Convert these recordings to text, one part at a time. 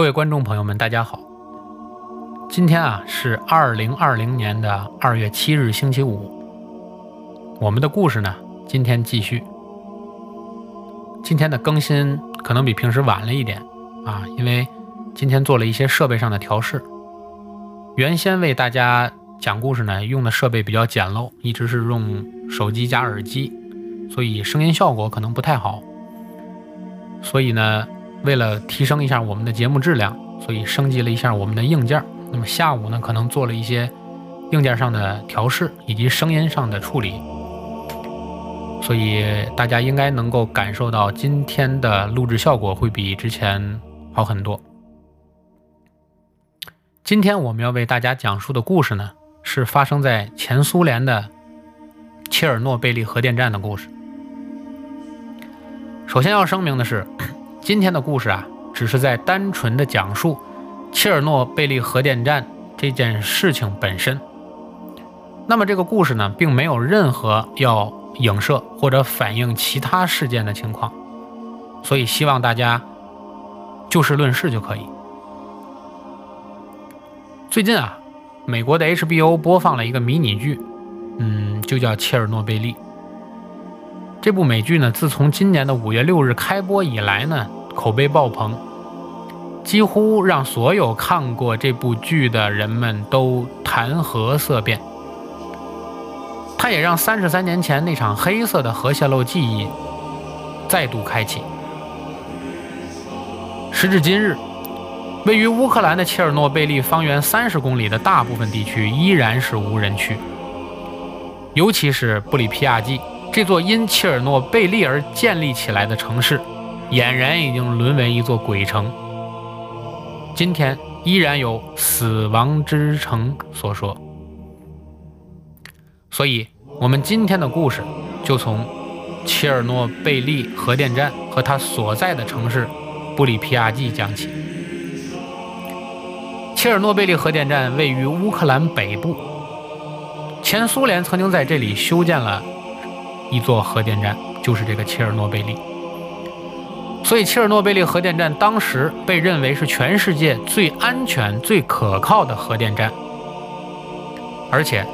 各位观众朋友们，大家好。今天啊是二零二零年的二月七日，星期五。我们的故事呢，今天继续。今天的更新可能比平时晚了一点啊，因为今天做了一些设备上的调试。原先为大家讲故事呢，用的设备比较简陋，一直是用手机加耳机，所以声音效果可能不太好。所以呢，为了提升一下我们的节目质量，所以升级了一下我们的硬件。那么下午呢，可能做了一些硬件上的调试以及声音上的处理，所以大家应该能够感受到今天的录制效果会比之前好很多。今天我们要为大家讲述的故事呢，是发生在前苏联的切尔诺贝利核电站的故事。首先要声明的是，今天的故事啊，只是在单纯的讲述切尔诺贝利核电站这件事情本身。那么这个故事呢，并没有任何要影射或者反映其他事件的情况，所以希望大家就事论事就可以。最近啊，美国的 HBO 播放了一个迷你剧，嗯，就叫《切尔诺贝利》。这部美剧呢，自从今年的五月六日开播以来呢，口碑爆棚，几乎让所有看过这部剧的人们都谈核色变。它也让三十三年前那场黑色的核泄漏记忆再度开启。时至今日，位于乌克兰的切尔诺贝利方圆三十公里的大部分地区依然是无人区，尤其是布里皮亚季。这座因切尔诺贝利而建立起来的城市，俨然已经沦为一座鬼城。今天依然有“死亡之城”所说。所以，我们今天的故事就从切尔诺贝利核电站和它所在的城市布里皮亚季讲起。切尔诺贝利核电站位于乌克兰北部，前苏联曾经在这里修建了。一座核电站就是这个切尔诺贝利，所以切尔诺贝利核电站当时被认为是全世界最安全、最可靠的核电站。而且，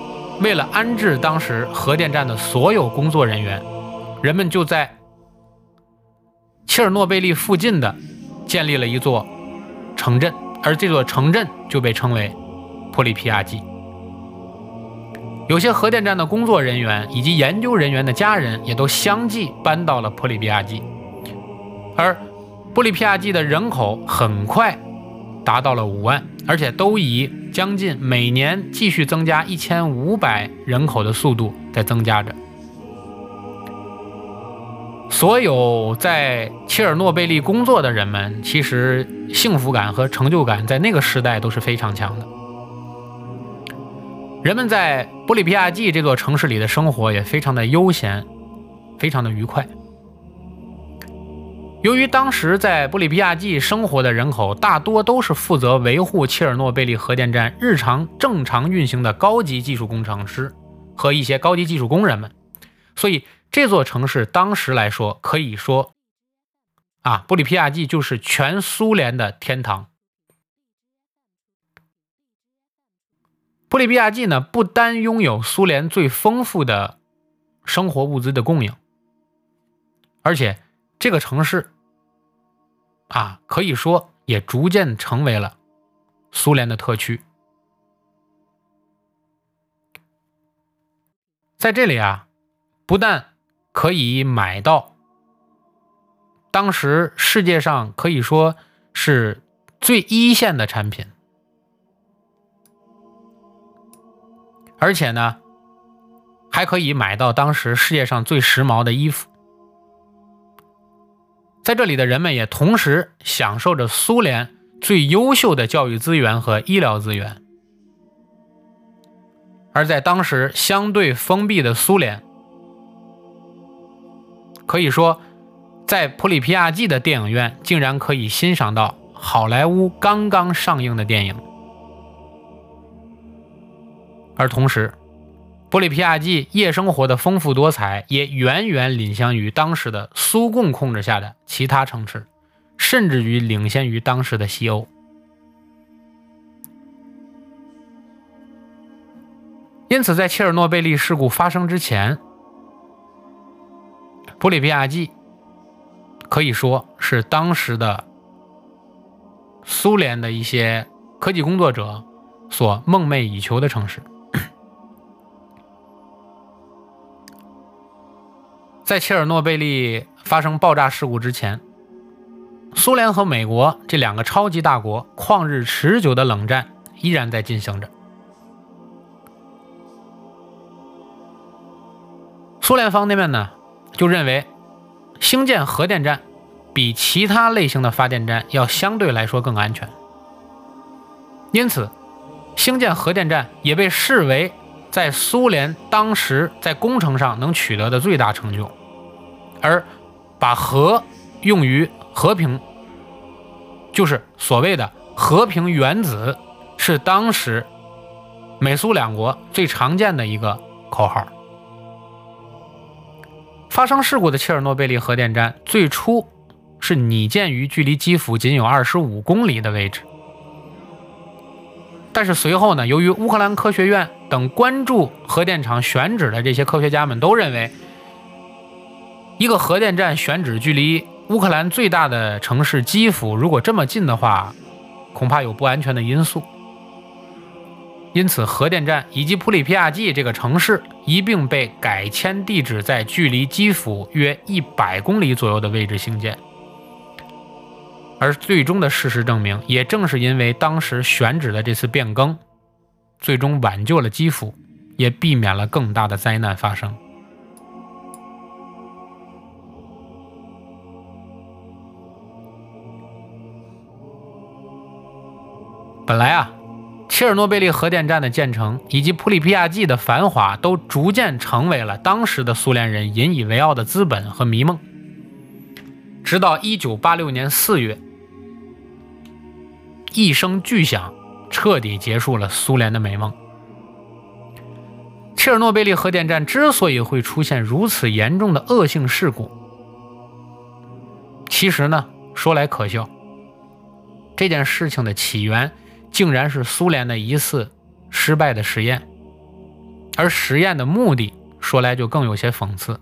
为了安置当时核电站的所有工作人员，人们就在切尔诺贝利附近的建立了一座城镇，而这座城镇就被称为普里皮亚季。有些核电站的工作人员以及研究人员的家人也都相继搬到了普里皮亚季，而布里皮亚季的人口很快达到了五万，而且都以将近每年继续增加一千五百人口的速度在增加着。所有在切尔诺贝利工作的人们，其实幸福感和成就感在那个时代都是非常强的。人们在布里皮亚季这座城市里的生活也非常的悠闲，非常的愉快。由于当时在布里皮亚季生活的人口大多都是负责维护切尔诺贝利核电站日常正常运行的高级技术工程师和一些高级技术工人们，所以这座城市当时来说可以说，啊，布里皮亚季就是全苏联的天堂。布里皮亚季呢，不单拥有苏联最丰富的生活物资的供应，而且这个城市啊，可以说也逐渐成为了苏联的特区。在这里啊，不但可以买到当时世界上可以说是最一线的产品。而且呢，还可以买到当时世界上最时髦的衣服。在这里的人们也同时享受着苏联最优秀的教育资源和医疗资源。而在当时相对封闭的苏联，可以说，在普里皮亚季的电影院竟然可以欣赏到好莱坞刚刚上映的电影。而同时，布里皮亚季夜生活的丰富多彩也远远领先于当时的苏共控制下的其他城市，甚至于领先于当时的西欧。因此，在切尔诺贝利事故发生之前，普里皮亚季可以说是当时的苏联的一些科技工作者所梦寐以求的城市。在切尔诺贝利发生爆炸事故之前，苏联和美国这两个超级大国旷日持久的冷战依然在进行着。苏联方那边呢，就认为兴建核电站比其他类型的发电站要相对来说更安全，因此兴建核电站也被视为。在苏联当时在工程上能取得的最大成就，而把核用于和平，就是所谓的和平原子，是当时美苏两国最常见的一个口号。发生事故的切尔诺贝利核电站最初是拟建于距离基辅仅有二十五公里的位置。但是随后呢，由于乌克兰科学院等关注核电厂选址的这些科学家们都认为，一个核电站选址距离乌克兰最大的城市基辅如果这么近的话，恐怕有不安全的因素。因此，核电站以及普里皮亚季这个城市一并被改迁地址在距离基辅约一百公里左右的位置兴建。而最终的事实证明，也正是因为当时选址的这次变更，最终挽救了基辅，也避免了更大的灾难发生。本来啊，切尔诺贝利核电站的建成以及普里皮亚季的繁华，都逐渐成为了当时的苏联人引以为傲的资本和迷梦。直到1986年4月。一声巨响，彻底结束了苏联的美梦。切尔诺贝利核电站之所以会出现如此严重的恶性事故，其实呢，说来可笑，这件事情的起源竟然是苏联的一次失败的实验，而实验的目的说来就更有些讽刺。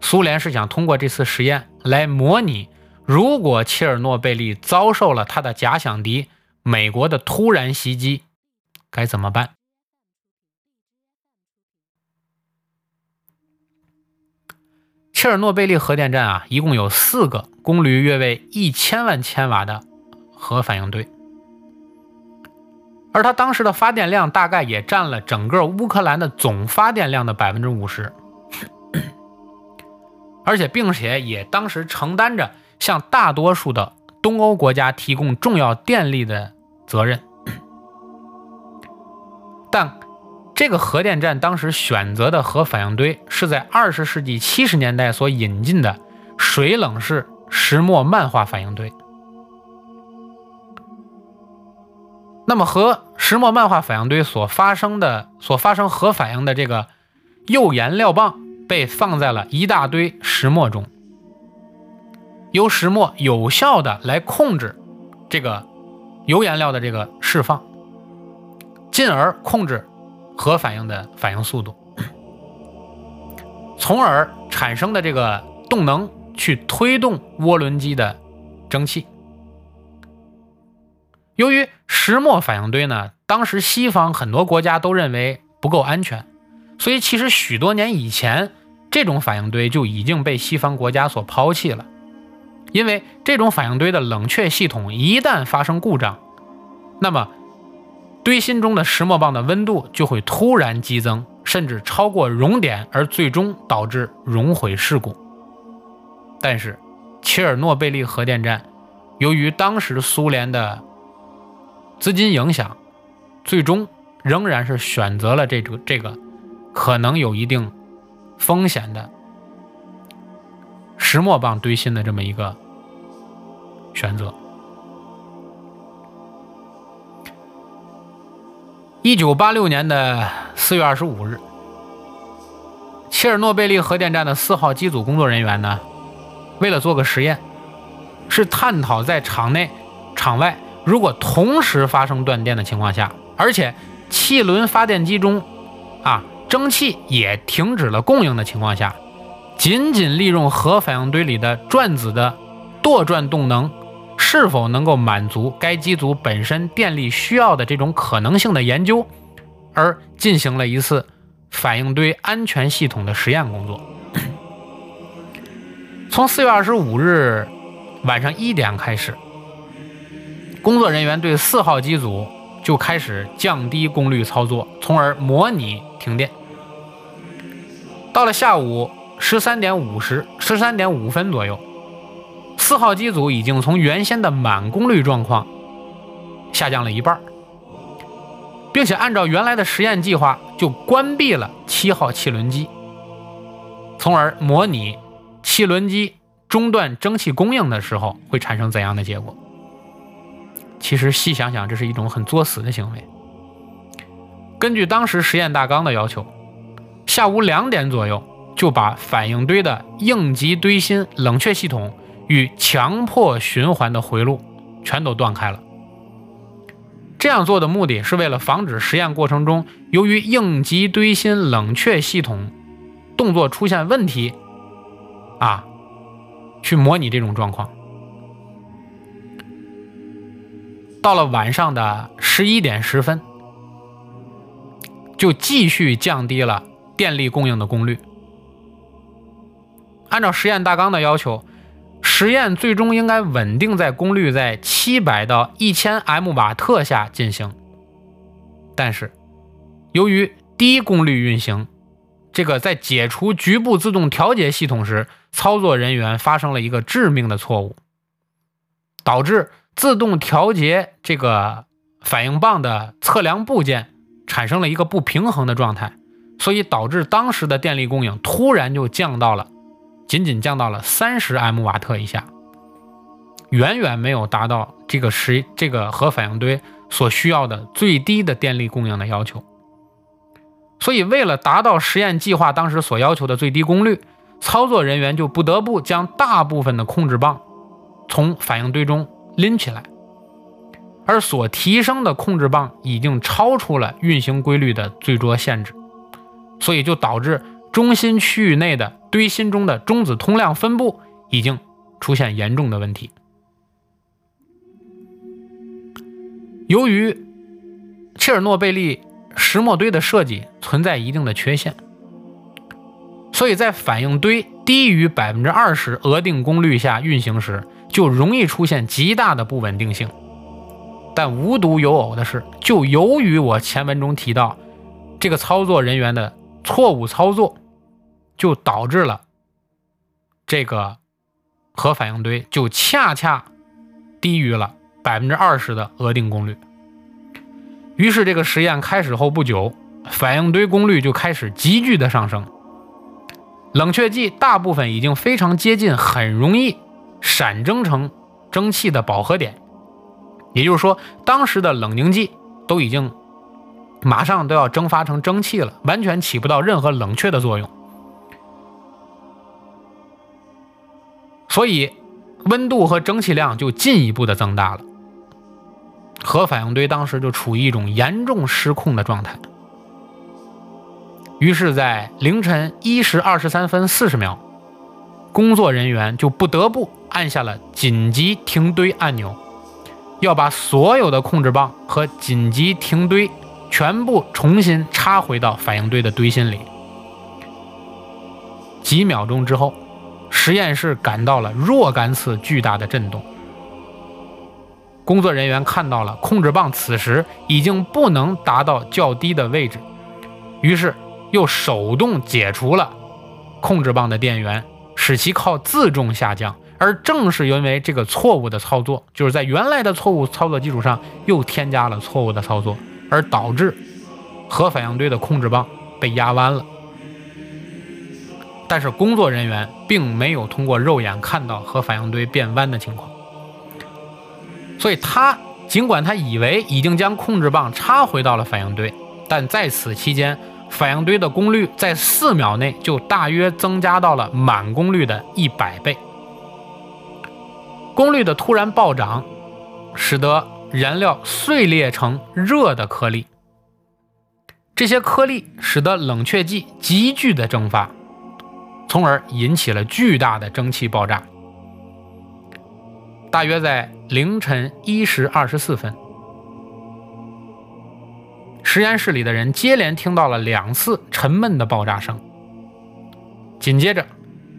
苏联是想通过这次实验来模拟。如果切尔诺贝利遭受了他的假想敌美国的突然袭击，该怎么办？切尔诺贝利核电站啊，一共有四个功率约为一千万千瓦的核反应堆，而它当时的发电量大概也占了整个乌克兰的总发电量的百分之五十，而且并且也当时承担着。向大多数的东欧国家提供重要电力的责任，但这个核电站当时选择的核反应堆是在二十世纪七十年代所引进的水冷式石墨漫化反应堆。那么和石墨漫化反应堆所发生的、所发生核反应的这个铀颜料棒被放在了一大堆石墨中。由石墨有效的来控制这个铀颜料的这个释放，进而控制核反应的反应速度，从而产生的这个动能去推动涡轮机的蒸汽。由于石墨反应堆呢，当时西方很多国家都认为不够安全，所以其实许多年以前，这种反应堆就已经被西方国家所抛弃了。因为这种反应堆的冷却系统一旦发生故障，那么堆芯中的石墨棒的温度就会突然激增，甚至超过熔点，而最终导致熔毁事故。但是，切尔诺贝利核电站由于当时苏联的资金影响，最终仍然是选择了这个这个可能有一定风险的石墨棒堆芯的这么一个。选择。一九八六年的四月二十五日，切尔诺贝利核电站的四号机组工作人员呢，为了做个实验，是探讨在场内、场外如果同时发生断电的情况下，而且汽轮发电机中啊蒸汽也停止了供应的情况下，仅仅利用核反应堆里的转子的舵转动能，是否能够满足该机组本身电力需要的这种可能性的研究，而进行了一次反应堆安全系统的实验工作。从四月二十五日晚上一点开始，工作人员对四号机组就开始降低功率操作，从而模拟停电。到了下午十三点五十、十三点五分左右，四号机组已经从原先的满功率状况下降了一半，并且按照原来的实验计划，就关闭了七号汽轮机，从而模拟。汽轮机中断蒸汽供应的时候会产生怎样的结果？其实细想想，这是一种很作死的行为。根据当时实验大纲的要求，下午两点左右就把反应堆的应急堆芯冷却系统与强迫循环的回路全都断开了。这样做的目的是为了防止实验过程中由于应急堆芯冷却系统动作出现问题。啊，去模拟这种状况。到了晚上的十一点十分，就继续降低了电力供应的功率。按照实验大纲的要求，实验最终应该稳定在功率在七百到一千 m 瓦特下进行。但是，由于低功率运行，这个在解除局部自动调节系统时。操作人员发生了一个致命的错误，导致自动调节这个反应棒的测量部件产生了一个不平衡的状态，所以导致当时的电力供应突然就降到了仅仅降到了三十 m 瓦特以下，远远没有达到这个实这个核反应堆所需要的最低的电力供应的要求。所以，为了达到实验计划当时所要求的最低功率。操作人员就不得不将大部分的控制棒从反应堆中拎起来，而所提升的控制棒已经超出了运行规律的最多限制，所以就导致中心区域内的堆芯中的中子通量分布已经出现严重的问题。由于切尔诺贝利石墨堆的设计存在一定的缺陷。所以在反应堆低于百分之二十额定功率下运行时，就容易出现极大的不稳定性。但无独有偶的是，就由于我前文中提到这个操作人员的错误操作，就导致了这个核反应堆就恰恰低于了百分之二十的额定功率。于是这个实验开始后不久，反应堆功率就开始急剧的上升。冷却剂大部分已经非常接近，很容易闪蒸成蒸汽的饱和点，也就是说，当时的冷凝剂都已经马上都要蒸发成蒸汽了，完全起不到任何冷却的作用。所以，温度和蒸汽量就进一步的增大了，核反应堆当时就处于一种严重失控的状态。于是，在凌晨一时二十三分四十秒，工作人员就不得不按下了紧急停堆按钮，要把所有的控制棒和紧急停堆全部重新插回到反应堆的堆芯里。几秒钟之后，实验室感到了若干次巨大的震动。工作人员看到了控制棒此时已经不能达到较低的位置，于是。又手动解除了控制棒的电源，使其靠自重下降。而正是因为这个错误的操作，就是在原来的错误操作基础上又添加了错误的操作，而导致核反应堆的控制棒被压弯了。但是工作人员并没有通过肉眼看到核反应堆变弯的情况，所以他尽管他以为已经将控制棒插回到了反应堆，但在此期间。反应堆的功率在四秒内就大约增加到了满功率的一百倍。功率的突然暴涨，使得燃料碎裂成热的颗粒。这些颗粒使得冷却剂急剧的蒸发，从而引起了巨大的蒸汽爆炸。大约在凌晨一时二十四分，实验室里的人接连听到了两次沉闷的爆炸声。紧接着，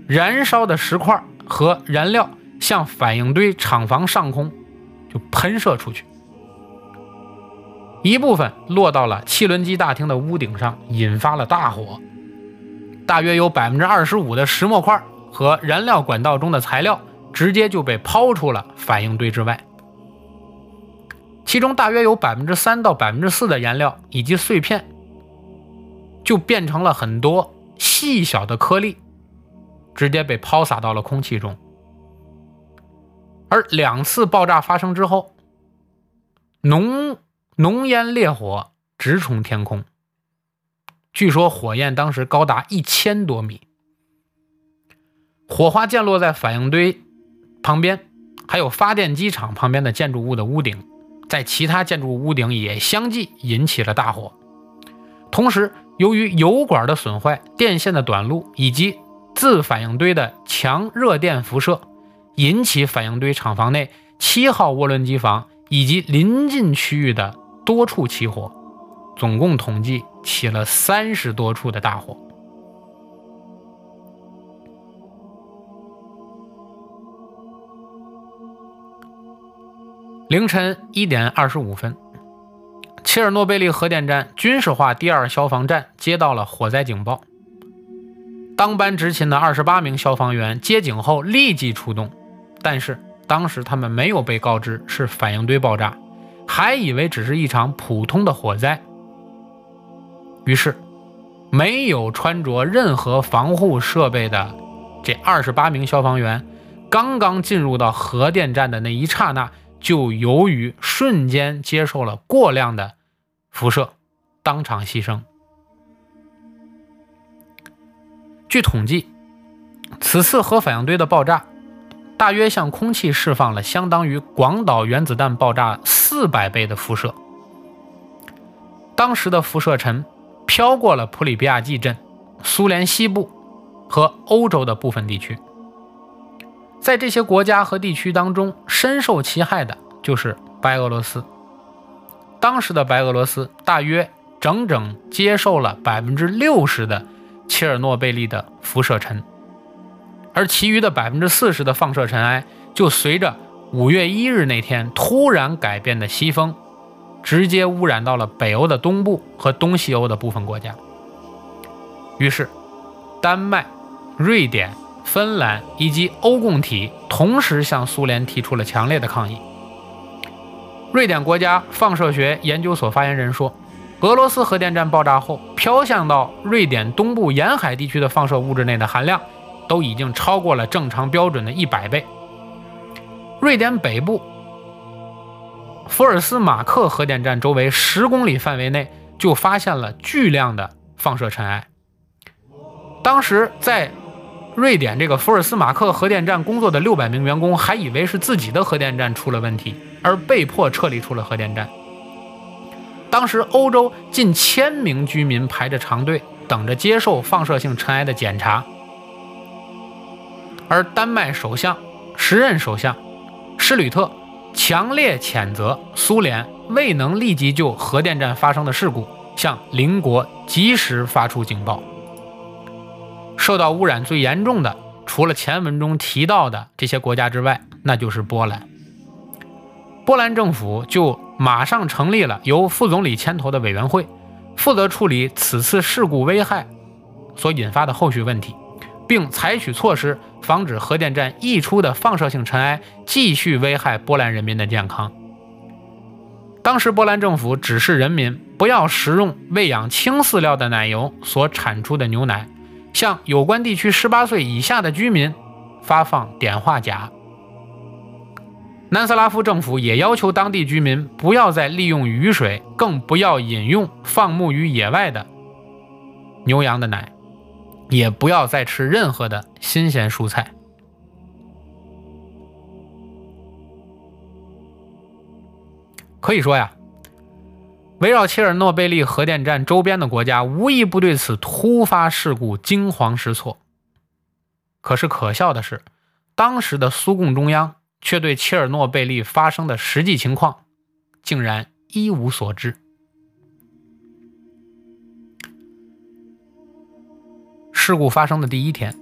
燃烧的石块和燃料向反应堆厂房上空就喷射出去。一部分落到了汽轮机大厅的屋顶上，引发了大火。大约有百分之二十五的石墨块和燃料管道中的材料直接就被抛出了反应堆之外。其中大约有百分之三到百分之四的燃料以及碎片就变成了很多细小的颗粒，直接被抛洒到了空气中。而两次爆炸发生之后，浓。浓烟烈火直冲天空，据说火焰当时高达一千多米，火花溅落在反应堆旁边，还有发电机厂旁边的建筑物的屋顶，在其他建筑屋顶也相继引起了大火。同时，由于油管的损坏、电线的短路以及自反应堆的强热电辐射，引起反应堆厂房内七号涡轮机房以及临近区域的。多处起火，总共统计起了三十多处的大火。凌晨一点二十五分，切尔诺贝利核电站军事化第二消防站接到了火灾警报。当班执勤的二十八名消防员接警后立即出动，但是当时他们没有被告知是反应堆爆炸。还以为只是一场普通的火灾，于是没有穿着任何防护设备的这二十八名消防员，刚刚进入到核电站的那一刹那，就由于瞬间接受了过量的辐射，当场牺牲。据统计，此次核反应堆的爆炸。大约向空气释放了相当于广岛原子弹爆炸四百倍的辐射。当时的辐射尘飘过了普里比亚季镇、苏联西部和欧洲的部分地区。在这些国家和地区当中，深受其害的就是白俄罗斯。当时的白俄罗斯大约整整接受了百分之六十的切尔诺贝利的辐射尘。而其余的百分之四十的放射尘埃，就随着五月一日那天突然改变的西风，直接污染到了北欧的东部和东西欧的部分国家。于是，丹麦、瑞典、芬兰以及欧共体同时向苏联提出了强烈的抗议。瑞典国家放射学研究所发言人说：“俄罗斯核电站爆炸后飘向到瑞典东部沿海地区的放射物质内的含量。”都已经超过了正常标准的一百倍。瑞典北部福尔斯马克核电站周围十公里范围内就发现了巨量的放射尘埃。当时在瑞典这个福尔斯马克核电站工作的六百名员工还以为是自己的核电站出了问题，而被迫撤离出了核电站。当时欧洲近千名居民排着长队，等着接受放射性尘埃的检查。而丹麦首相、时任首相施吕特强烈谴责苏联未能立即就核电站发生的事故向邻国及时发出警报。受到污染最严重的，除了前文中提到的这些国家之外，那就是波兰。波兰政府就马上成立了由副总理牵头的委员会，负责处理此次事故危害所引发的后续问题。并采取措施，防止核电站溢出的放射性尘埃继续危害波兰人民的健康。当时，波兰政府指示人民不要食用喂养轻饲料的奶油所产出的牛奶，向有关地区18岁以下的居民发放碘化钾。南斯拉夫政府也要求当地居民不要再利用雨水，更不要饮用放牧于野外的牛羊的奶。也不要再吃任何的新鲜蔬菜。可以说呀围绕切尔诺贝利核电站周边的国家无一不对此突发事故惊慌失措。可是可笑的是当时的苏共中央却对切尔诺贝利发生的实际情况竟然一无所知。事故发生的第一天，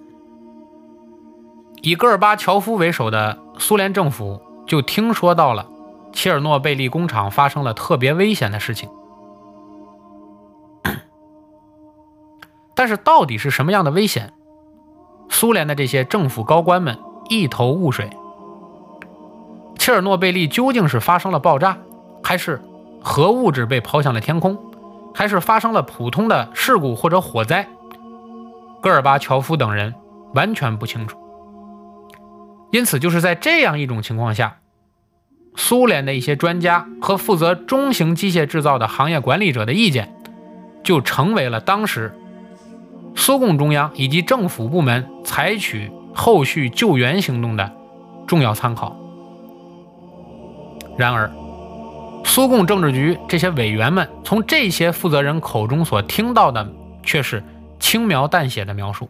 以戈尔巴乔夫为首的苏联政府就听说到了。切尔诺贝利工厂发生了特别危险的事情，但是到底是什么样的危险？苏联的这些政府高官们一头雾水。切尔诺贝利究竟是发生了爆炸，还是核物质被抛向了天空，还是发生了普通的事故或者火灾？戈尔巴乔夫等人完全不清楚。因此，就是在这样一种情况下。苏联的一些专家和负责中型机械制造的行业管理者的意见，就成为了当时苏共中央以及政府部门采取后续救援行动的重要参考。然而，苏共政治局这些委员们从这些负责人口中所听到的，却是轻描淡写的描述。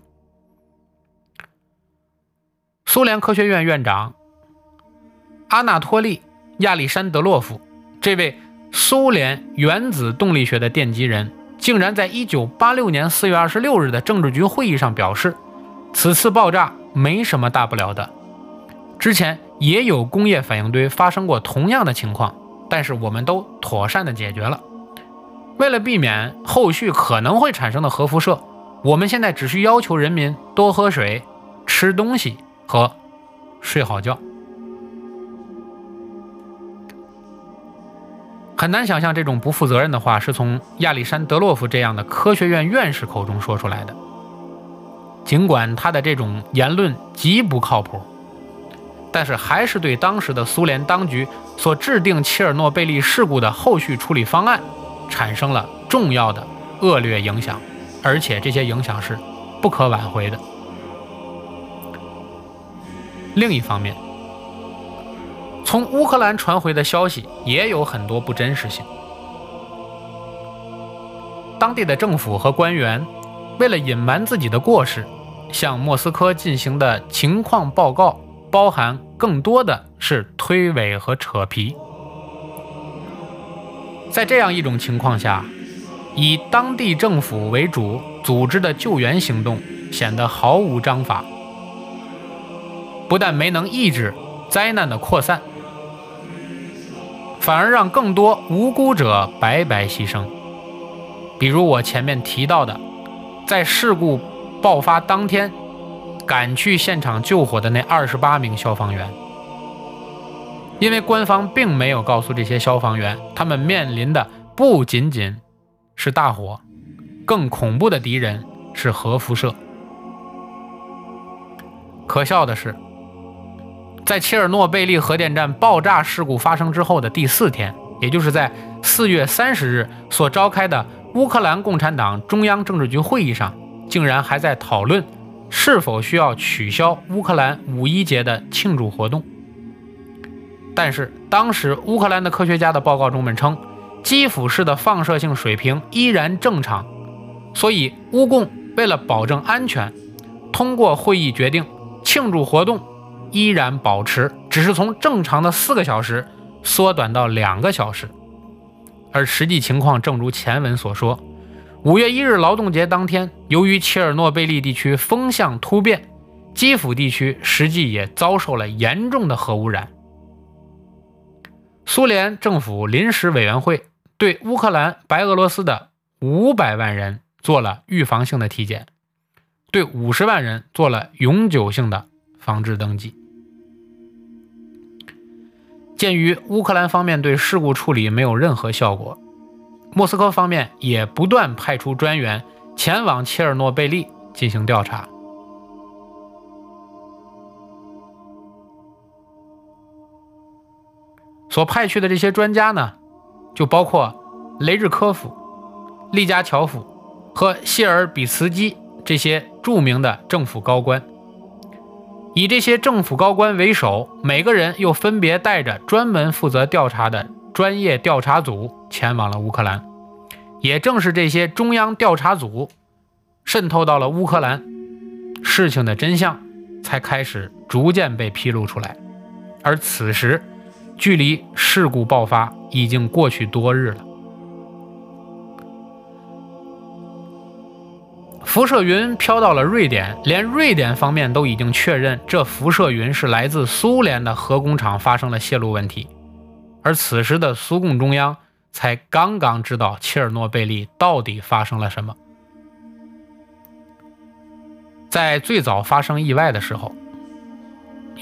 苏联科学院院长阿纳托利。亚历山德洛夫这位苏联原子动力学的奠基人，竟然在1986年4月26日的政治局会议上表示，此次爆炸没什么大不了的。之前也有工业反应堆发生过同样的情况，但是我们都妥善的解决了。为了避免后续可能会产生的核辐射，我们现在只需要求人民多喝水、吃东西和睡好觉。很难想象这种不负责任的话是从亚历山德洛夫这样的科学院院士口中说出来的。尽管他的这种言论极不靠谱，但是还是对当时的苏联当局所制定切尔诺贝利事故的后续处理方案产生了重要的恶劣影响，而且这些影响是不可挽回的。另一方面，从乌克兰传回的消息也有很多不真实性。当地的政府和官员为了隐瞒自己的过失，向莫斯科进行的情况报告，包含更多的是推诿和扯皮。在这样一种情况下，以当地政府为主组织的救援行动显得毫无章法，不但没能抑制灾难的扩散。反而让更多无辜者白白牺牲，比如我前面提到的，在事故爆发当天赶去现场救火的那二十八名消防员，因为官方并没有告诉这些消防员，他们面临的不仅仅是大火，更恐怖的敌人是核辐射。可笑的是。在切尔诺贝利核电站爆炸事故发生之后的第四天，也就是在四月三十日所召开的乌克兰共产党中央政治局会议上，竟然还在讨论是否需要取消乌克兰五一节的庆祝活动。但是当时乌克兰的科学家的报告中们称，基辅市的放射性水平依然正常，所以乌共为了保证安全，通过会议决定庆祝活动。依然保持，只是从正常的四个小时缩短到两个小时，而实际情况正如前文所说，五月一日劳动节当天，由于切尔诺贝利地区风向突变，基辅地区实际也遭受了严重的核污染。苏联政府临时委员会对乌克兰、白俄罗斯的五百万人做了预防性的体检，对五十万人做了永久性的防治登记。鉴于乌克兰方面对事故处理没有任何效果，莫斯科方面也不断派出专员前往切尔诺贝利进行调查。所派去的这些专家呢，就包括雷日科夫、利加乔夫和谢尔比茨基这些著名的政府高官。以这些政府高官为首，每个人又分别带着专门负责调查的专业调查组前往了乌克兰。也正是这些中央调查组渗透到了乌克兰，事情的真相才开始逐渐被披露出来。而此时，距离事故爆发已经过去多日了。辐射云飘到了瑞典，连瑞典方面都已经确认，这辐射云是来自苏联的核工厂发生了泄露问题。而此时的苏共中央才刚刚知道切尔诺贝利到底发生了什么。在最早发生意外的时候，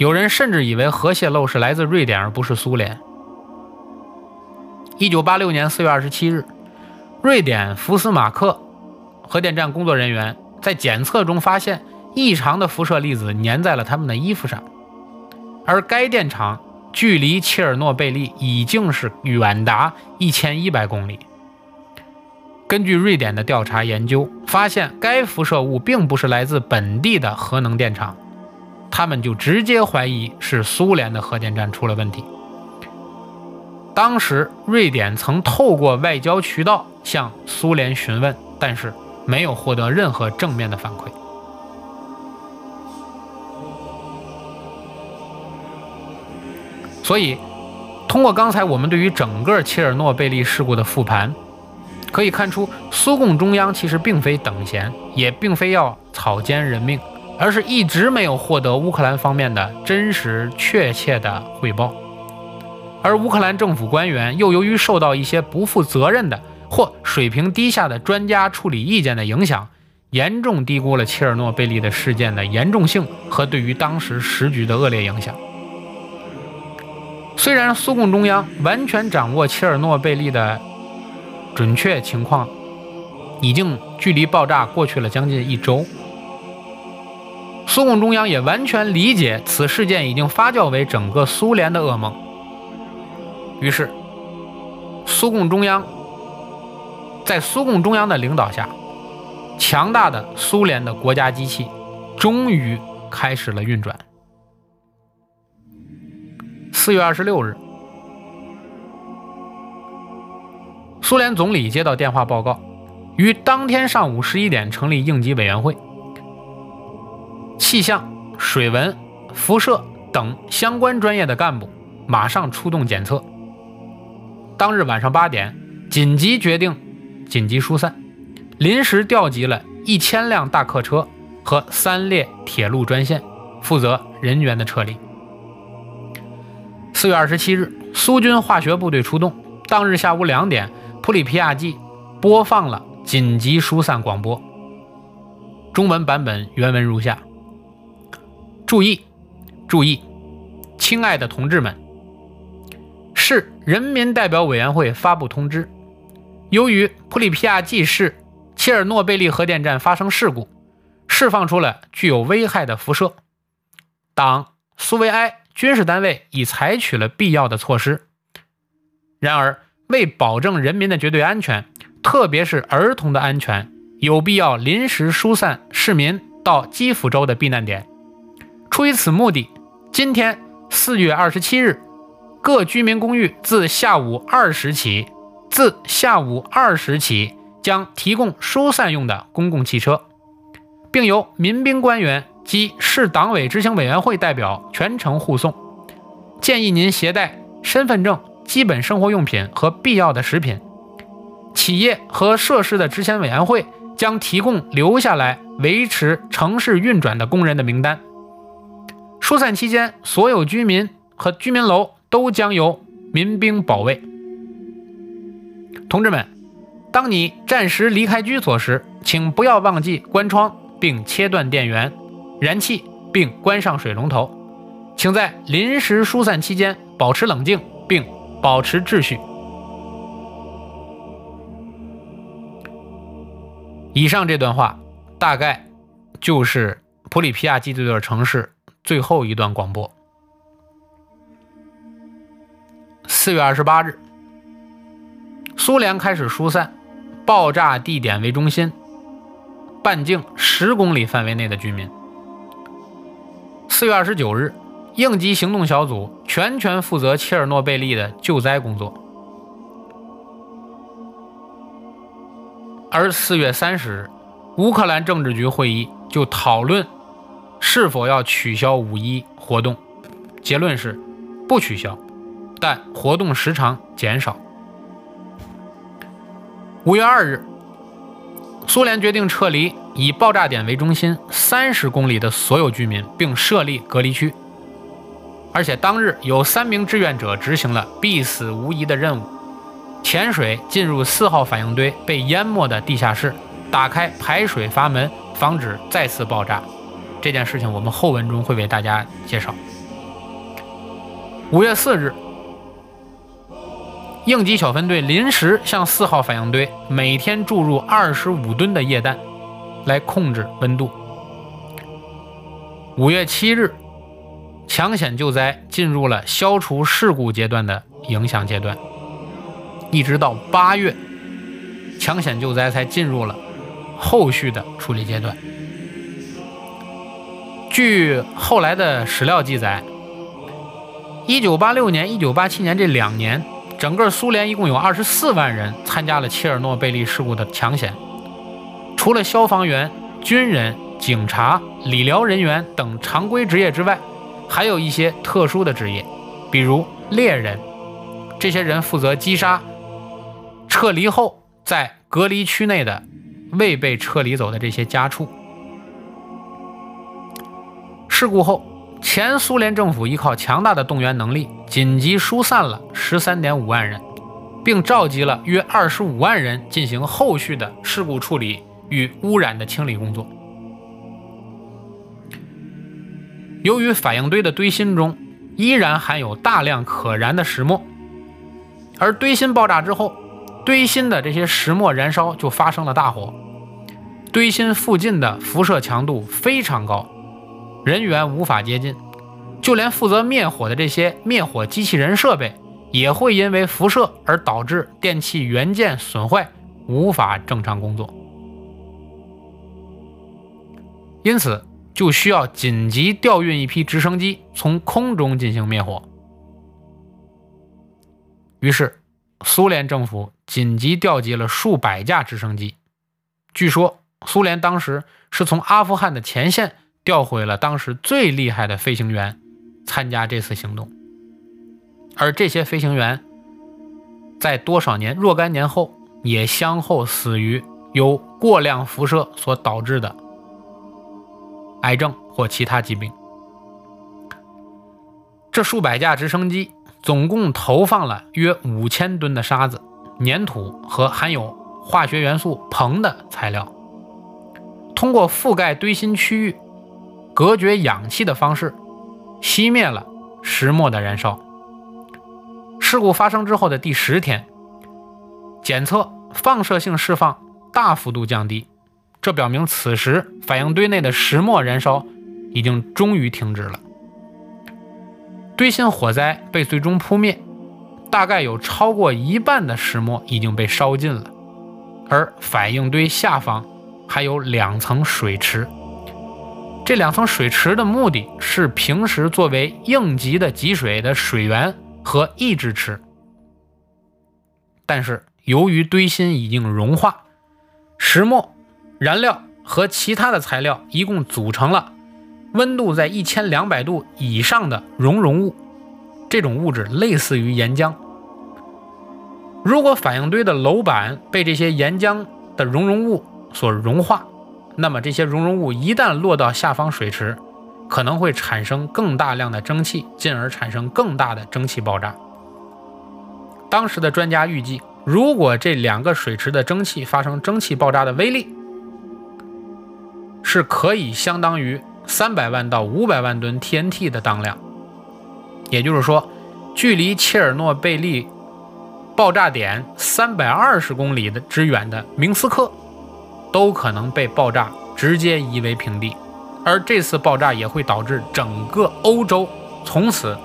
有人甚至以为核泄漏是来自瑞典而不是苏联。一九八六年四月二十七日，瑞典福斯马克。核电站工作人员在检测中发现异常的辐射粒子粘在了他们的衣服上，而该电厂距离切尔诺贝利已经是远达一千一百公里。根据瑞典的调查研究，发现该辐射物并不是来自本地的核能电厂，他们就直接怀疑是苏联的核电站出了问题。当时，瑞典曾透过外交渠道向苏联询问，但是。没有获得任何正面的反馈，所以通过刚才我们对于整个切尔诺贝利事故的复盘，可以看出苏共中央其实并非等闲，也并非要草菅人命，而是一直没有获得乌克兰方面的真实确切的汇报，而乌克兰政府官员又由于受到一些不负责任的。或水平低下的专家处理意见的影响，严重低估了切尔诺贝利的事件的严重性和对于当时时局的恶劣影响。虽然苏共中央完全掌握切尔诺贝利的准确情况，已经距离爆炸过去了将近一周，苏共中央也完全理解此事件已经发酵为整个苏联的噩梦。于是，苏共中央。在苏共中央的领导下，强大的苏联的国家机器终于开始了运转。四月二十六日，苏联总理接到电话报告，于当天上午十一点成立应急委员会，气象、水文、辐射等相关专业的干部马上出动检测。当日晚上八点，紧急决定。紧急疏散，临时调集了一千辆大客车和三列铁路专线，负责人员的撤离。四月二十七日，苏军化学部队出动。当日下午两点，普里皮亚季播放了紧急疏散广播。中文版本原文如下：注意，注意，亲爱的同志们，市人民代表委员会发布通知。由于普里皮亚季市切尔诺贝利核电站发生事故，释放出了具有危害的辐射。党苏维埃军事单位已采取了必要的措施。然而，为保证人民的绝对安全，特别是儿童的安全，有必要临时疏散市民到基辅州的避难点。出于此目的，今天四月二十七日，各居民公寓自下午二时起。自下午二时起，将提供疏散用的公共汽车，并由民兵官员及市党委执行委员会代表全程护送。建议您携带身份证、基本生活用品和必要的食品。企业和设施的执行委员会将提供留下来维持城市运转的工人的名单。疏散期间，所有居民和居民楼都将由民兵保卫。同志们，当你暂时离开居所时，请不要忘记关窗并切断电源、燃气，并关上水龙头。请在临时疏散期间保持冷静并保持秩序。以上这段话大概就是普里皮亚季这座城市最后一段广播。四月二十八日苏联开始疏散爆炸地点为中心半径十公里范围内的居民。四月二十九日应急行动小组全权负责切尔诺贝利的救灾工作。而四月三十日乌克兰政治局会议就讨论是否要取消五一活动，结论是不取消，但活动时长减少。五月二日，苏联决定撤离以爆炸点为中心三十公里的所有居民，并设立隔离区。而且当日有三名志愿者执行了必死无疑的任务：潜水进入四号反应堆被淹没的地下室，打开排水阀门，防止再次爆炸。这件事情我们后文中会为大家介绍。五月四日。应急小分队临时向四号反应堆每天注入二十五吨的液氮，来控制温度。五月七日，抢险救灾进入了消除事故阶段的影响阶段，一直到八月，抢险救灾才进入了后续的处理阶段。据后来的史料记载，一九八六年、一九八七年这两年。整个苏联一共有二十四万人参加了切尔诺贝利事故的抢险，除了消防员、军人、警察、理疗人员等常规职业之外，还有一些特殊的职业，比如猎人。这些人负责击杀撤离后在隔离区内的未被撤离走的这些家畜。事故后。前苏联政府依靠强大的动员能力，紧急疏散了十三点五万人，并召集了约二十五万人进行后续的事故处理与污染的清理工作。由于反应堆的堆芯中依然含有大量可燃的石墨，而堆芯爆炸之后，堆芯的这些石墨燃烧就发生了大火，堆芯附近的辐射强度非常高。人员无法接近，就连负责灭火的这些灭火机器人设备，也会因为辐射而导致电器元件损坏，无法正常工作。因此，就需要紧急调运一批直升机从空中进行灭火。于是，苏联政府紧急调集了数百架直升机。据说，苏联当时是从阿富汗的前线。调回了当时最厉害的飞行员参加这次行动，而这些飞行员在多少年若干年后也先后死于由过量辐射所导致的癌症或其他疾病。这数百架直升机总共投放了约五千吨的沙子、粘土和含有化学元素硼的材料，通过覆盖堆芯区域。隔绝氧气的方式，熄灭了石墨的燃烧。事故发生之后的第十天，检测放射性释放大幅度降低，这表明此时反应堆内的石墨燃烧已经终于停止了。堆芯火灾被最终扑灭，大概有超过一半的石墨已经被烧尽了，而反应堆下方还有两层水池。这两层水池的目的是平时作为应急的集水的水源和抑制池，但是由于堆芯已经融化，石墨、燃料和其他的材料一共组成了温度在一千两百度以上的熔融物，这种物质类似于岩浆。如果反应堆的楼板被这些岩浆的熔融物所融化，那么这些熔融物一旦落到下方水池，可能会产生更大量的蒸汽，进而产生更大的蒸汽爆炸。当时的专家预计，如果这两个水池的蒸汽发生蒸汽爆炸的威力，是可以相当于三百万到五百万吨 TNT 的当量。也就是说，距离切尔诺贝利爆炸点三百二十公里的之远的明斯克。都可能被爆炸直接夷为平地，而这次爆炸也会导致整个欧洲从此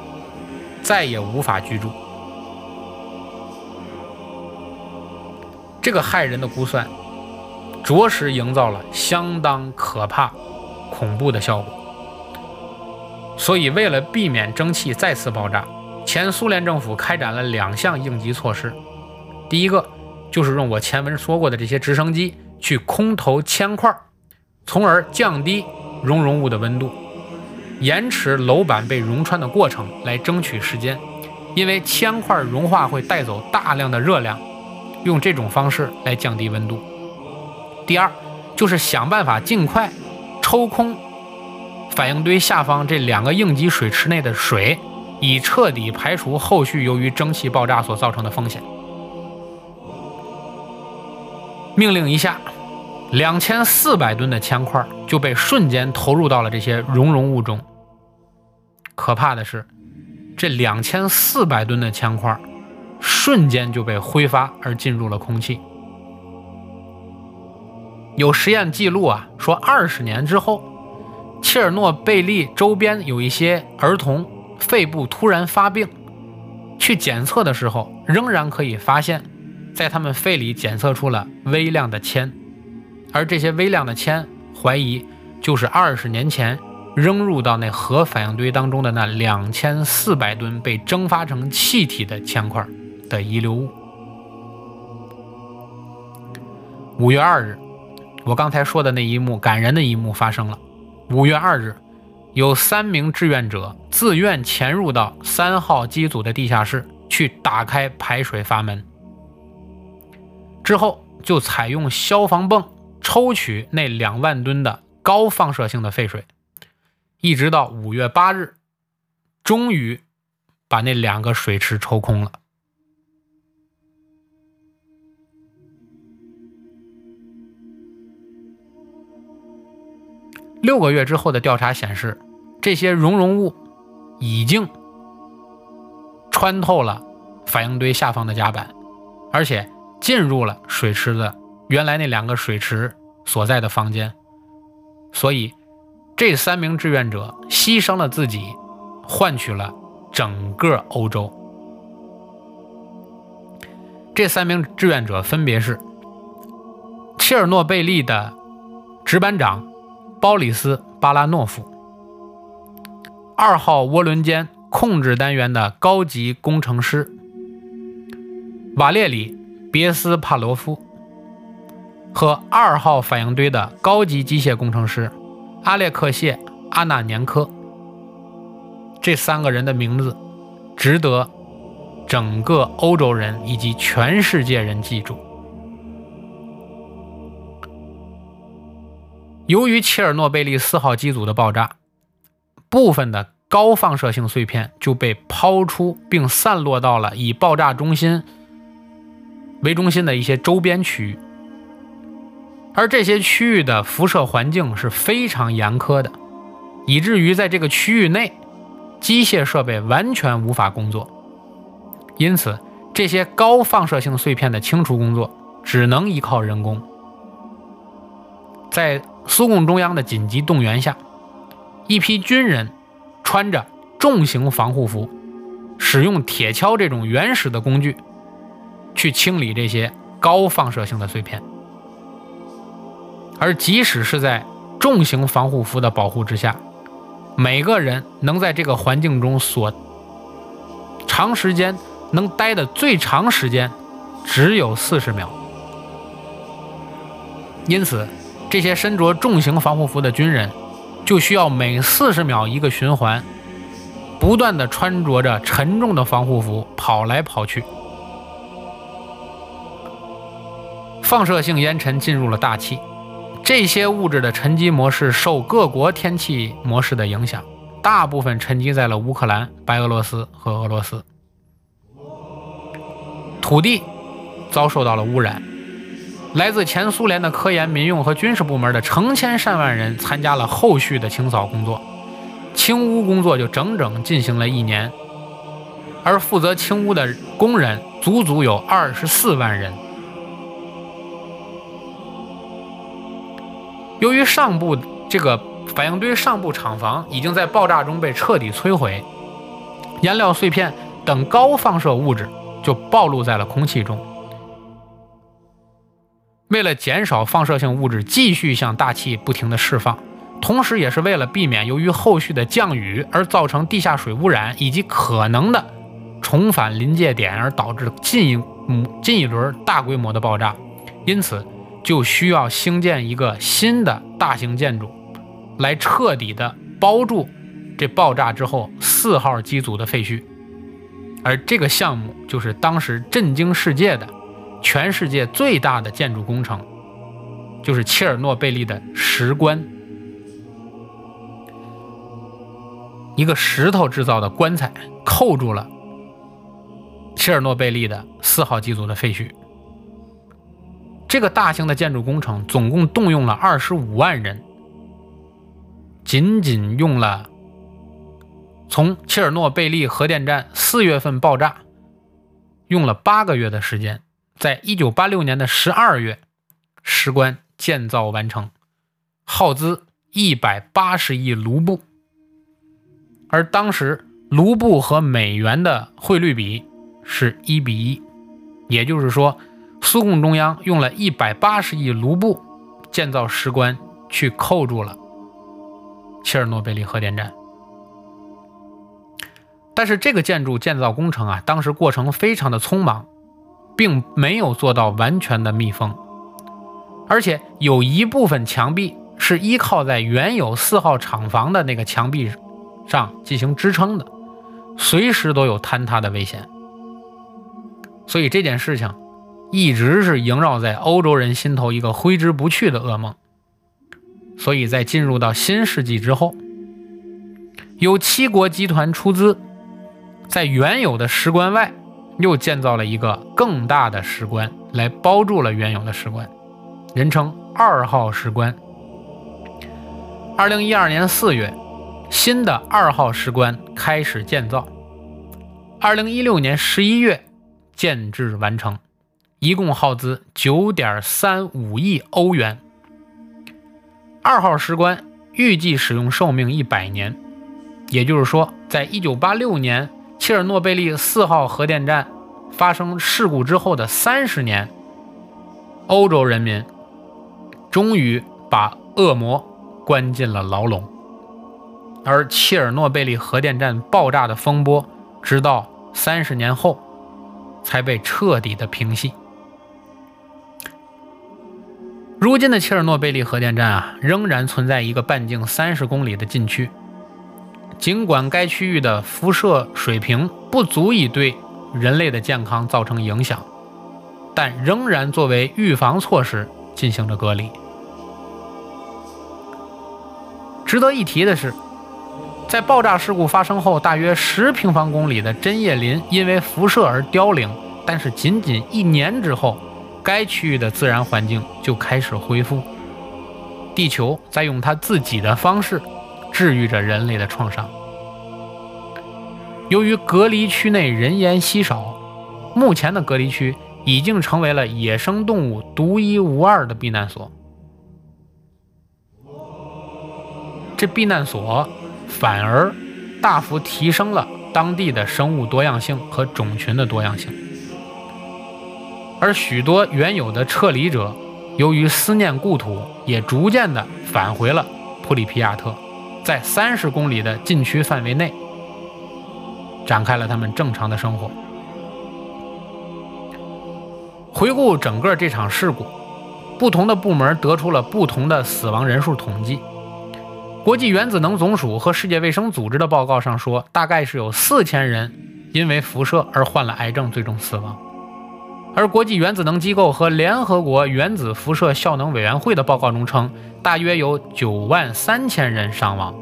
再也无法居住。这个骇人的估算，着实营造了相当可怕、恐怖的效果。所以，为了避免蒸汽再次爆炸，前苏联政府开展了两项应急措施：第一个，就是用我前文说过的这些直升机去空投铅块，从而降低熔融物的温度，延迟楼板被熔穿的过程，来争取时间。因为铅块融化会带走大量的热量，用这种方式来降低温度。第二，就是想办法尽快抽空反应堆下方这两个应急水池内的水，以彻底排除后续由于蒸汽爆炸所造成的风险。命令一下，两千四百吨的铅块就被瞬间投入到了这些熔融物中。可怕的是。这两千四百吨的铅块，瞬间就被挥发而进入了空气。有实验记录啊，说二十年之后，切尔诺贝利周边有一些儿童肺部突然发病，去检测的时候，仍然可以发现，在他们肺里检测出了微量的铅，而这些微量的铅，怀疑就是二十年前。扔入到那核反应堆当中的那两千四百吨被蒸发成气体的铅块的遗留物。五月二日，我刚才说的那一幕感人的一幕发生了。五月二日，有三名志愿者自愿潜入到三号机组的地下室，去打开排水阀门，之后就采用消防泵抽取那两万吨的高放射性的废水。一直到五月八日，终于把那两个水池抽空了。六个月之后的调查显示，这些熔融物已经穿透了反应堆下方的甲板，而且进入了水池的原来那两个水池所在的房间，所以。这三名志愿者牺牲了自己，换取了整个欧洲。这三名志愿者分别是切尔诺贝利的值班长鲍里斯·巴拉诺夫，二号涡轮间控制单元的高级工程师瓦列里·别斯帕罗夫和二号反应堆的高级机械工程师。阿列克谢·阿纳年科，这三个人的名字值得整个欧洲人以及全世界人记住。由于切尔诺贝利四号机组的爆炸，部分的高放射性碎片就被抛出并散落到了以爆炸中心为中心的一些周边区域。而这些区域的辐射环境是非常严苛的，以至于在这个区域内，机械设备完全无法工作。因此，这些高放射性碎片的清除工作只能依靠人工。在苏共中央的紧急动员下，一批军人穿着重型防护服，使用铁锹这种原始的工具，去清理这些高放射性的碎片。而即使是在重型防护服的保护之下，每个人能在这个环境中所长时间能待的最长时间只有四十秒。因此，这些身着重型防护服的军人就需要每四十秒一个循环，不断的穿着着沉重的防护服跑来跑去。放射性烟尘进入了大气。这些物质的沉积模式受各国天气模式的影响，大部分沉积在了乌克兰、白俄罗斯和俄罗斯。土地遭受到了污染，来自前苏联的科研、民用和军事部门的成千上万人参加了后续的清扫工作，清污工作就整整进行了一年，而负责清污的工人足足有二十四万人。由于上部这个反应堆上部厂房已经在爆炸中被彻底摧毁，燃料碎片等高放射物质就暴露在了空气中。为了减少放射性物质继续向大气不停的释放，同时也是为了避免由于后续的降雨而造成地下水污染以及可能的重返临界点而导致进嗯进一轮大规模的爆炸，因此就需要兴建一个新的大型建筑，来彻底的包住这爆炸之后四号机组的废墟。而这个项目就是当时震惊世界的、全世界最大的建筑工程，就是切尔诺贝利的石棺。一个石头制造的棺材扣住了切尔诺贝利的四号机组的废墟。这个大型的建筑工程总共动用了二十五万人，仅仅用了从切尔诺贝利核电站四月份爆炸，用了八个月的时间，在一九八六年的十二月，石棺建造完成，耗资一百八十亿卢布。而当时卢布和美元的汇率比是一比一，也就是说，苏共中央用了一百八十亿卢布建造石棺，去扣住了切尔诺贝利核电站。但是这个建筑建造工程啊，当时过程非常的匆忙，并没有做到完全的密封，而且有一部分墙壁是依靠在原有四号厂房的那个墙壁上。进行支撑的，随时都有坍塌的危险，所以这件事情一直是萦绕在欧洲人心头一个挥之不去的噩梦。所以在进入到新世纪之后，由七国集团出资，在原有的石棺外又建造了一个更大的石棺，来包住了原有的石棺，人称二号石棺。二零一二年四月。新的二号石棺开始建造，二零一六年十一月建制完成，一共耗资九点三五亿欧元。二号石棺预计使用寿命一百年，也就是说，在一九八六年切尔诺贝利四号核电站发生事故之后的三十年，欧洲人民终于把恶魔关进了牢笼。而切尔诺贝利核电站爆炸的风波，直到三十年后才被彻底的平息。如今的切尔诺贝利核电站啊，仍然存在一个半径三十公里的禁区。尽管该区域的辐射水平不足以对人类的健康造成影响，但仍然作为预防措施进行着隔离。值得一提的是。在爆炸事故发生后，大约十平方公里的针叶林因为辐射而凋零。但是仅仅一年之后，该区域的自然环境就开始恢复。地球在用它自己的方式治愈着人类的创伤。由于隔离区内人烟稀少，目前的隔离区已经成为了野生动物独一无二的避难所。这避难所。反而大幅提升了当地的生物多样性和种群的多样性，而许多原有的撤离者，由于思念故土，也逐渐的返回了普里皮亚特，在三十公里的禁区范围内，展开了他们正常的生活。回顾整个这场事故，不同的部门得出了不同的死亡人数统计。国际原子能总署和世界卫生组织的报告上说，大概是有四千人因为辐射而患了癌症，最终死亡。而国际原子能机构和联合国原子辐射效能委员会的报告中称，大约有九万三千人伤亡。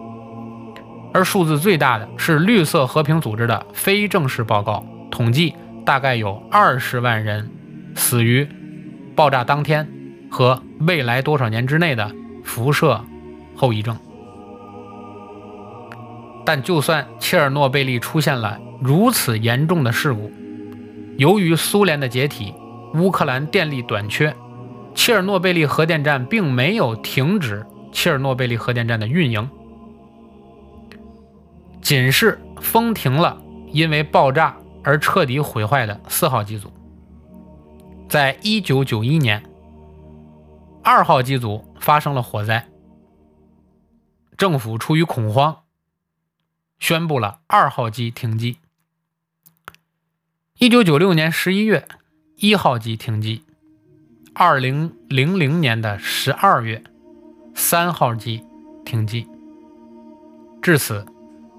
而数字最大的是绿色和平组织的非正式报告，统计大概有二十万人死于爆炸当天和未来多少年之内的辐射后遗症。但就算切尔诺贝利出现了如此严重的事故，由于苏联的解体，乌克兰电力短缺，切尔诺贝利核电站并没有停止切尔诺贝利核电站的运营，仅是封停了因为爆炸而彻底毁坏的四号机组。在一九九一年，二号机组发生了火灾，政府出于恐慌。宣布了二号机停机。一九九六年十一月，一号机停机，二零零零年的十二月，三号机停机。至此，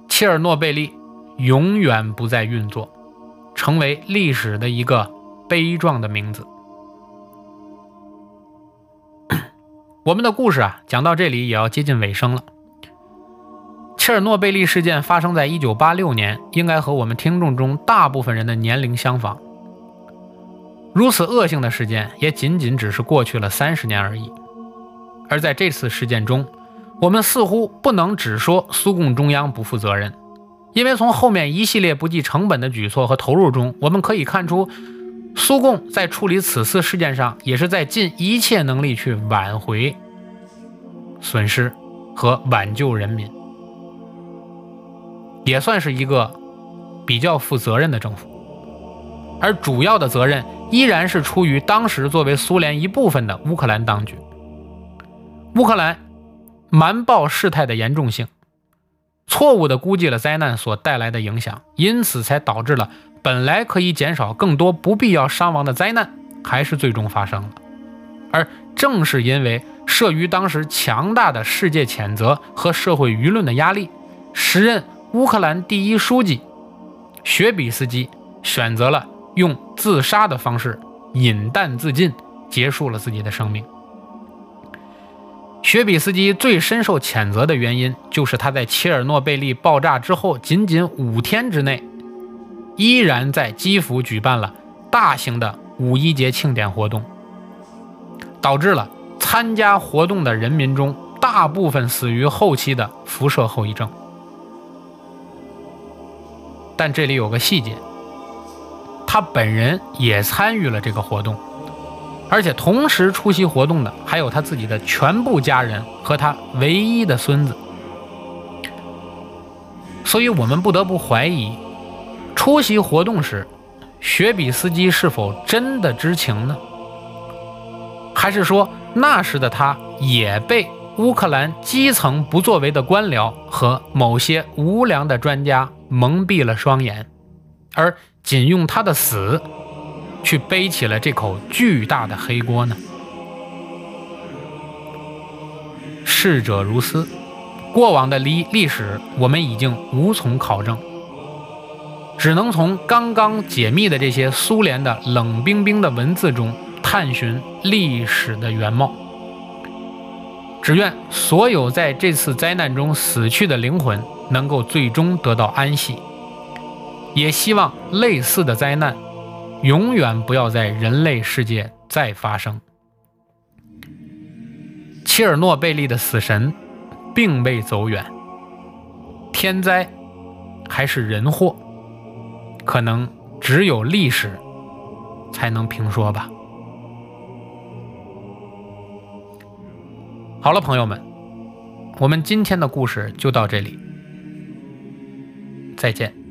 切尔诺贝利永远不再运作，成为历史的一个悲壮的名字。我们的故事啊，讲到这里也要接近尾声了。切尔诺贝利事件发生在一九八六年，应该和我们听众中大部分人的年龄相仿。如此恶性的事件，也仅仅只是过去了三十年而已。而在这次事件中，我们似乎不能只说苏共中央不负责任，因为从后面一系列不计成本的举措和投入中，我们可以看出，苏共在处理此次事件上，也是在尽一切能力去挽回损失和挽救人民。也算是一个比较负责任的政府，而主要的责任依然是出于当时作为苏联一部分的乌克兰当局。乌克兰瞒报事态的严重性，错误地估计了灾难所带来的影响，因此才导致了本来可以减少更多不必要伤亡的灾难，还是最终发生了。而正是因为慑于当时强大的世界谴责和社会舆论的压力，时任。乌克兰第一书记雪比斯基选择了用自杀的方式饮弹自尽，结束了自己的生命。雪比斯基最深受谴责的原因，就是他在切尔诺贝利爆炸之后仅仅五天之内，依然在基辅举办了大型的五一节庆典活动，导致了参加活动的人民中大部分死于后期的辐射后遗症。但这里有个细节，他本人也参与了这个活动，而且同时出席活动的还有他自己的全部家人和他唯一的孙子。所以我们不得不怀疑，出席活动时，雪比斯基是否真的知情呢？还是说那时的他也被乌克兰基层不作为的官僚和某些无良的专家？蒙蔽了双眼，而仅用他的死去背起了这口巨大的黑锅呢？逝者如斯，过往的历历史我们已经无从考证，只能从刚刚解密的这些苏联的冷冰冰的文字中探寻历史的原貌。只愿所有在这次灾难中死去的灵魂。能够最终得到安息，也希望类似的灾难永远不要在人类世界再发生。切尔诺贝利的死神并未走远，天灾还是人祸，可能只有历史才能评说吧。好了，朋友们，我们今天的故事就到这里。再见。